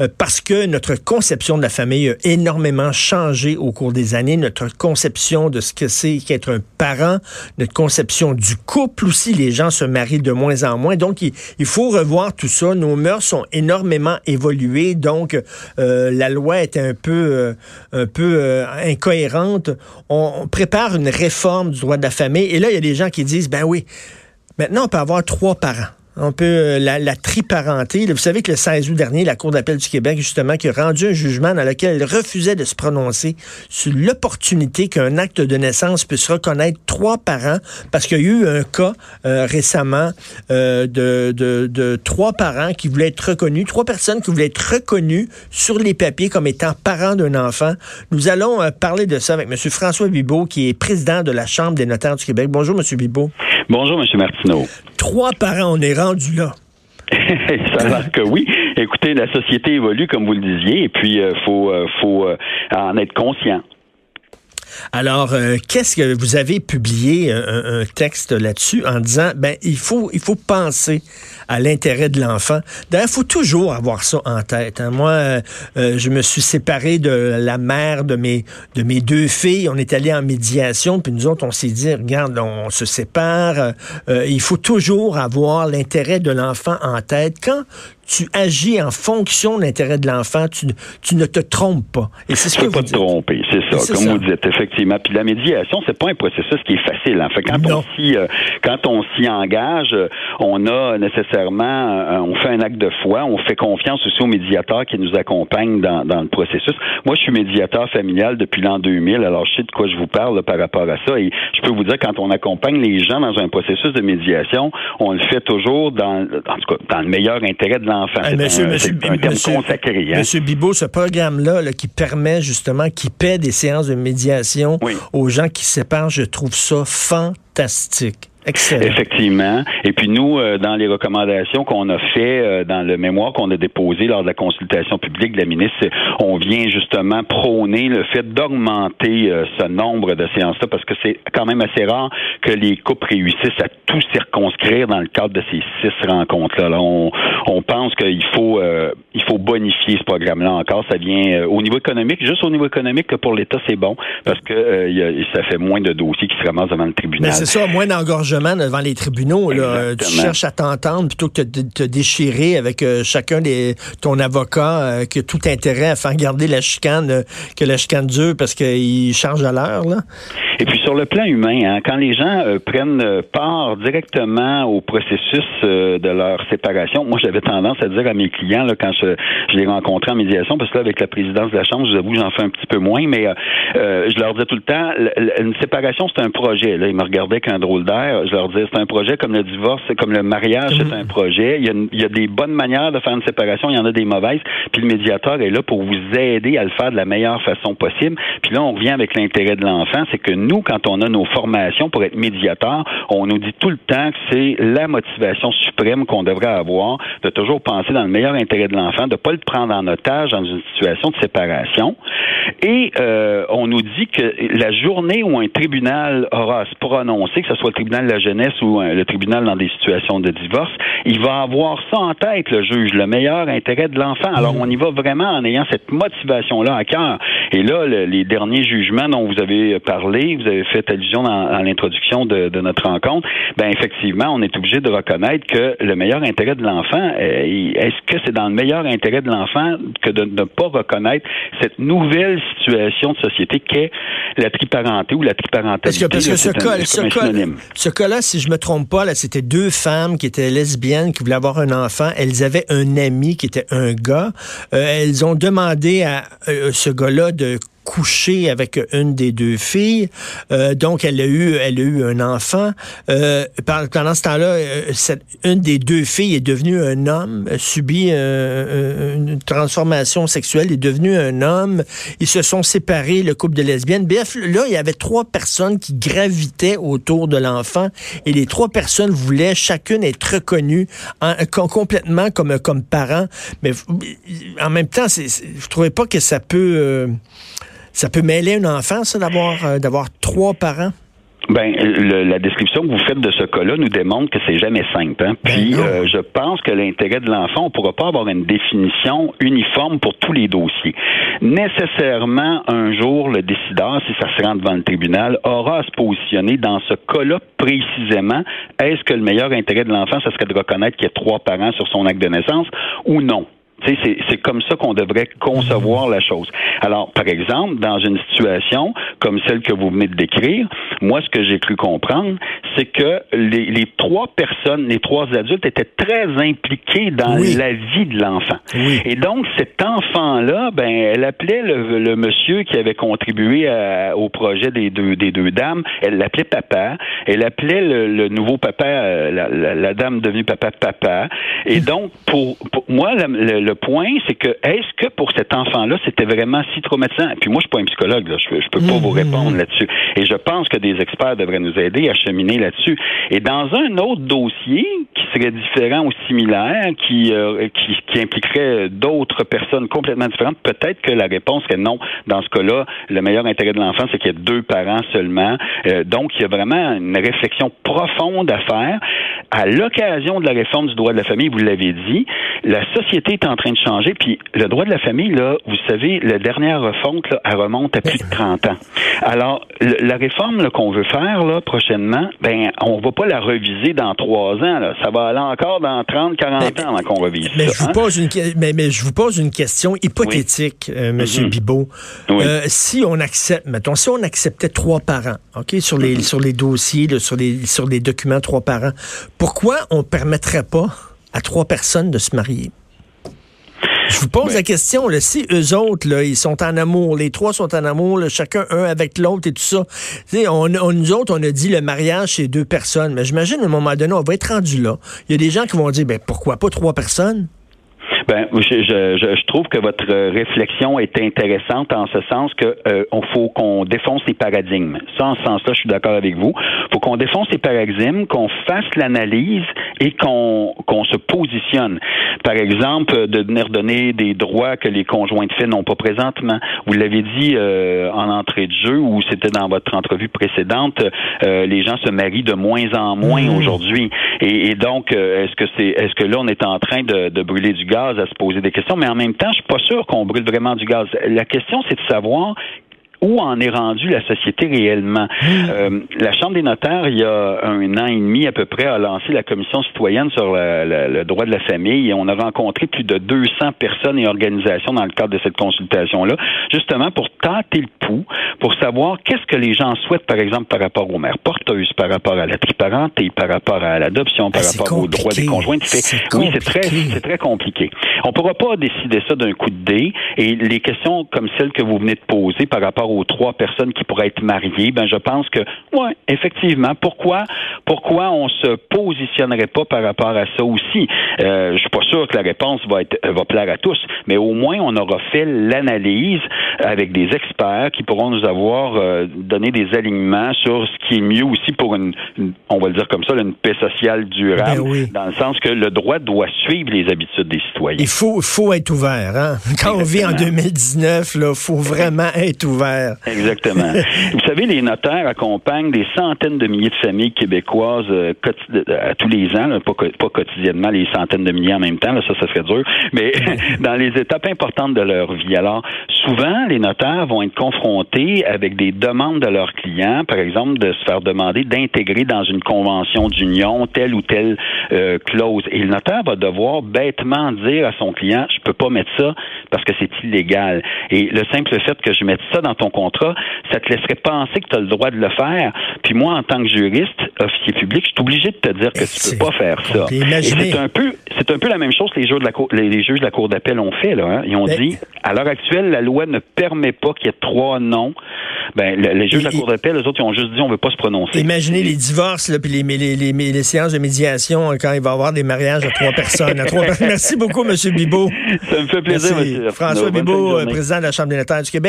euh, parce que notre conception de la famille a énormément changé au cours des années, notre conception de ce que c'est qu'être un parent, notre conception du couple aussi, les gens se marient de moins en moins, donc il, faut revoir tout ça. Nos mœurs sont énormément évoluées, donc euh, la loi est un peu, euh, un peu incohérente. On, on prépare une réforme du droit de la famille, et là il y a des gens qui disent, ben oui, maintenant on peut avoir trois parents un peu euh, la, la, triparenté. Vous savez que le 16 août dernier, la Cour d'appel du Québec, justement, qui a rendu un jugement dans lequel elle refusait de se prononcer sur l'opportunité qu'un acte de naissance puisse reconnaître trois parents, parce qu'il y a eu un cas euh, récemment euh, de, trois parents qui voulaient être reconnus, trois personnes qui voulaient être reconnues sur les papiers comme étant parents d'un enfant. Nous allons parler de ça avec M. François Bibot, qui est président de la Chambre des notaires du Québec. Bonjour, M. Bibot. Bonjour, M. Martineau. Trois parents, on est rendu là. ça que oui. Écoutez, la société évolue, comme vous le disiez, et puis il euh, faut, euh, faut euh, en être conscient. Alors, qu'est-ce que vous avez publié un, un texte là-dessus en disant, ben il faut il faut penser à l'intérêt de l'enfant. D'ailleurs, il faut toujours avoir ça en tête. Hein. Moi, euh, euh, je me suis séparé de la mère de mes, de mes deux filles. On est allé en médiation, puis nous autres, on s'est dit, regarde, on se sépare. Euh, il faut toujours avoir l'intérêt de l'enfant en tête. Quand tu agis en fonction de l'intérêt de l'enfant, tu, tu, ne te trompes pas. Et c'est ce que pas te tromper, c'est ça, comme vous dites, effectivement. Puis la médiation, c'est pas un processus qui est facile. En fait, quand on s'y, quand on s'y engage, on a nécessairement euh, on fait un acte de foi, on fait confiance aussi aux médiateurs qui nous accompagnent dans, le processus. Moi, je suis médiateur familial depuis l'an 2000, alors je sais de quoi je vous parle par rapport à ça. Et je peux vous dire, quand on accompagne les gens dans un processus de médiation, on le fait toujours dans, dans le meilleur intérêt de l'enfant. Un, thème consacré. Hein? Monsieur Bibot, ce programme-là qui permet justement, qui paie des séances de médiation aux gens qui se séparent, je trouve ça fantastique. Effectivement. Et puis nous, euh, dans les recommandations qu'on a fait euh, dans le mémoire qu'on a déposé lors de la consultation publique de la ministre, on vient justement prôner le fait d'augmenter euh, ce nombre de séances-là parce que c'est quand même assez rare que les couples réussissent à tout circonscrire dans le cadre de ces six rencontres-là. Là, on, on pense qu'il faut il faut bonifier ce programme-là encore. Ça vient au niveau économique, juste au niveau économique que pour l'État c'est bon parce que ça fait moins de dossiers qui se ramassent devant le tribunal. c'est ça, moins d'engorgement devant les tribunaux. Là. Tu cherches à t'entendre plutôt que de te déchirer avec euh, chacun des ton avocat euh, qui a tout intérêt à faire garder la chicane, euh, que la chicane dure parce qu'il change à l'heure. Et puis sur le plan humain, hein, quand les gens prennent part directement au processus de leur séparation, moi j'avais tendance à dire à mes clients là, quand je, je les rencontrais en médiation, parce que là avec la présidence de la Chambre, je vous avoue, j'en fais un petit peu moins, mais je leur disais tout le temps, une séparation c'est un projet. Là, ils me regardaient qu'un drôle d'air je leur dis, c'est un projet comme le divorce, c'est comme le mariage, c'est un projet. Il y, a, il y, a, des bonnes manières de faire une séparation, il y en a des mauvaises. Puis le médiateur est là pour vous aider à le faire de la meilleure façon possible. Puis là, on revient avec l'intérêt de l'enfant, c'est que nous, quand on a nos formations pour être médiateur, on nous dit tout le temps que c'est la motivation suprême qu'on devrait avoir, de toujours penser dans le meilleur intérêt de l'enfant, de pas le prendre en otage dans une situation de séparation. Et euh, on nous dit que la journée où un tribunal aura à se prononcer, que ce soit le tribunal de la jeunesse ou euh, le tribunal dans des situations de divorce, il va avoir ça en tête, le juge, le meilleur intérêt de l'enfant. Alors, mm. on y va vraiment en ayant cette motivation-là à cœur. Et là, les derniers jugements dont vous avez parlé, vous avez fait allusion dans, l'introduction de, notre rencontre, ben effectivement, on est obligé de reconnaître que le meilleur intérêt de l'enfant, euh, est-ce que c'est dans le meilleur intérêt de l'enfant que de ne pas reconnaître cette nouvelle situation de société qu'est la triparenté ou la triparentalité? Parce que, ce, cas, ce, cas, là si je me trompe pas, là, c'était deux femmes qui étaient lesbiennes, qui voulaient avoir un enfant. Elles avaient un ami qui était un gars. Euh, elles ont demandé à euh, ce gars-là de couché avec une des deux filles. Euh, donc, elle a eu, elle a eu un enfant. Euh, pendant ce temps-là, euh, une des deux filles est devenue un homme, a subi une transformation sexuelle, est devenue un homme. Ils se sont séparés, le couple de lesbiennes. Bref, là, il y avait trois personnes qui gravitaient autour de l'enfant et les trois personnes voulaient chacune être reconnues complètement comme, comme parents. Mais en même temps, je trouvais pas que ça peut... Ça peut mêler un enfant, ça, d'avoir euh, d'avoir trois parents? Ben, le, la description que vous faites de ce cas-là nous démontre que c'est jamais simple. Hein? Ben Puis, euh, je pense que l'intérêt de l'enfant, on pourra pas avoir une définition uniforme pour tous les dossiers. Nécessairement, un jour, le décideur, si ça se rend devant le tribunal, aura à se positionner dans ce cas-là précisément. Est-ce que le meilleur intérêt de l'enfant, ce serait de reconnaître qu'il y a trois parents sur son acte de naissance ou non? C'est comme ça qu'on devrait concevoir la chose. Alors, par exemple, dans une situation comme celle que vous venez de décrire, moi, ce que j'ai cru comprendre, c'est que les, les, trois personnes, les trois adultes étaient très impliqués dans oui. la vie de l'enfant. Oui. Et donc, cet enfant-là, ben, elle appelait le, le, monsieur qui avait contribué à, au projet des deux, des deux dames, elle l'appelait papa, elle appelait le, le nouveau papa, euh, la, la, la, dame devenue papa papa. Et donc, pour, pour moi, le, le point, c'est que est-ce que pour cet enfant-là, c'était vraiment si traumatisant? Puis moi, je suis pas un psychologue, là. je, je peux pas mmh, vous répondre mmh. là-dessus. Et je pense que des experts devraient nous aider à cheminer là-dessus. Et dans un autre dossier qui serait différent ou similaire, qui, euh, qui, qui, impliquerait d'autres personnes complètement différentes, peut-être que la réponse serait non. Dans ce cas-là, le meilleur intérêt de l'enfant, c'est qu'il y a deux parents seulement. Euh, donc, il y a vraiment une réflexion profonde à faire. À l'occasion de la réforme du droit de la famille, vous l'avez dit, la société est en train de changer. Puis le droit de la famille, là, vous savez, la dernière refonte, là, elle remonte à plus de 30 ans. Alors, le, la réforme qu'on veut faire là, prochainement, ben, on va pas la reviser dans trois ans. Là. Ça va aller encore dans 30, 40 mais, ans avant qu'on revise mais ça. Je vous hein? pose une, mais, mais, je vous pose une question hypothétique, oui. euh, Monsieur mm -hmm. Bibot. Oui. Euh, si on accepte, mettons, si on acceptait trois parents, OK, sur les, mm -hmm. sur les dossiers, là, sur, les, sur les documents, trois parents, pourquoi on permettrait pas à trois personnes de se marier? Je vous pose ouais. la question, là, si eux autres, là, ils sont en amour, les trois sont en amour, là, chacun un avec l'autre et tout ça, on, on, nous autres, on a dit le mariage, c'est deux personnes, mais j'imagine à un moment donné, on va être rendu là. Il y a des gens qui vont dire, ben pourquoi pas trois personnes? Ben, je, je, je, trouve que votre réflexion est intéressante en ce sens que euh, on faut qu'on défonce les paradigmes. Ça, en ce sens-là, je suis d'accord avec vous. faut qu'on défonce les paradigmes, qu'on fasse l'analyse et qu'on qu'on se positionne. Par exemple, de venir donner des droits que les conjoints de fait n'ont pas présentement. Vous l'avez dit euh, en entrée de jeu ou c'était dans votre entrevue précédente, euh, les gens se marient de moins en moins mmh. aujourd'hui. Et, et, donc, est-ce que c'est est-ce que là on est en train de, de brûler du gaz à se poser des questions, mais en même temps, je suis pas sûr qu'on brûle vraiment du gaz. La question, c'est de savoir où en est rendue la société réellement? Mmh. Euh, la Chambre des notaires, il y a un an et demi à peu près, a lancé la commission citoyenne sur le, le, le droit de la famille et on a rencontré plus de 200 personnes et organisations dans le cadre de cette consultation-là, justement pour tenter le pouls, pour savoir qu'est-ce que les gens souhaitent, par exemple, par rapport aux mères porteuses, par rapport à la triparenté, par rapport à l'adoption, par ah, rapport aux droits des conjoints. Oui, c'est très, c'est très compliqué. On pourra pas décider ça d'un coup de dé et les questions comme celles que vous venez de poser par rapport aux trois personnes qui pourraient être mariées, ben je pense que ouais, effectivement, pourquoi pourquoi on se positionnerait pas par rapport à ça aussi? Euh, Je suis pas sûr que la réponse va être va plaire à tous, mais au moins on aura fait l'analyse avec des experts qui pourront nous avoir euh, donné des alignements sur ce qui est mieux aussi pour une, une on va le dire comme ça, une paix sociale durable, ben oui. dans le sens que le droit doit suivre les habitudes des citoyens. Il faut faut être ouvert, hein? Quand Exactement. on vit en 2019, là, faut vraiment être ouvert. Exactement. Vous savez, les notaires accompagnent des centaines de milliers de familles québécoises euh, à tous les ans, là, pas, pas, quotidiennement les centaines de milliers en même temps, là, ça, ça serait dur, mais dans les étapes importantes de leur vie. Alors, souvent, les notaires vont être confrontés avec des demandes de leurs clients, par exemple, de se faire demander d'intégrer dans une convention d'union telle ou telle euh, clause. Et le notaire va devoir bêtement dire à son client, je peux pas mettre ça parce que c'est illégal. Et le simple fait que je mette ça dans ton contrat, ça te laisserait penser que tu as le droit de le faire. Puis moi, en tant que juriste, officier public, je suis obligé de te dire que tu peux pas faire ça. C'est un peu, c'est un peu la même chose que les juges de la cour, les, les juges de la cour d'appel ont fait là. Hein? Ils ont Mais... dit, à l'heure actuelle, la loi ne permet pas qu'il y ait trois noms. Ben, le, les juges et, de la cour d'appel, les autres, ils ont juste dit, on veut pas se prononcer. Imaginez les divorces, là, puis les, les, les, les, séances de médiation quand il va y avoir des mariages à trois personnes. À trois... Merci beaucoup, M. Bibot. Ça me fait plaisir, monsieur. François Bibot, président de la Chambre des notaires du Québec.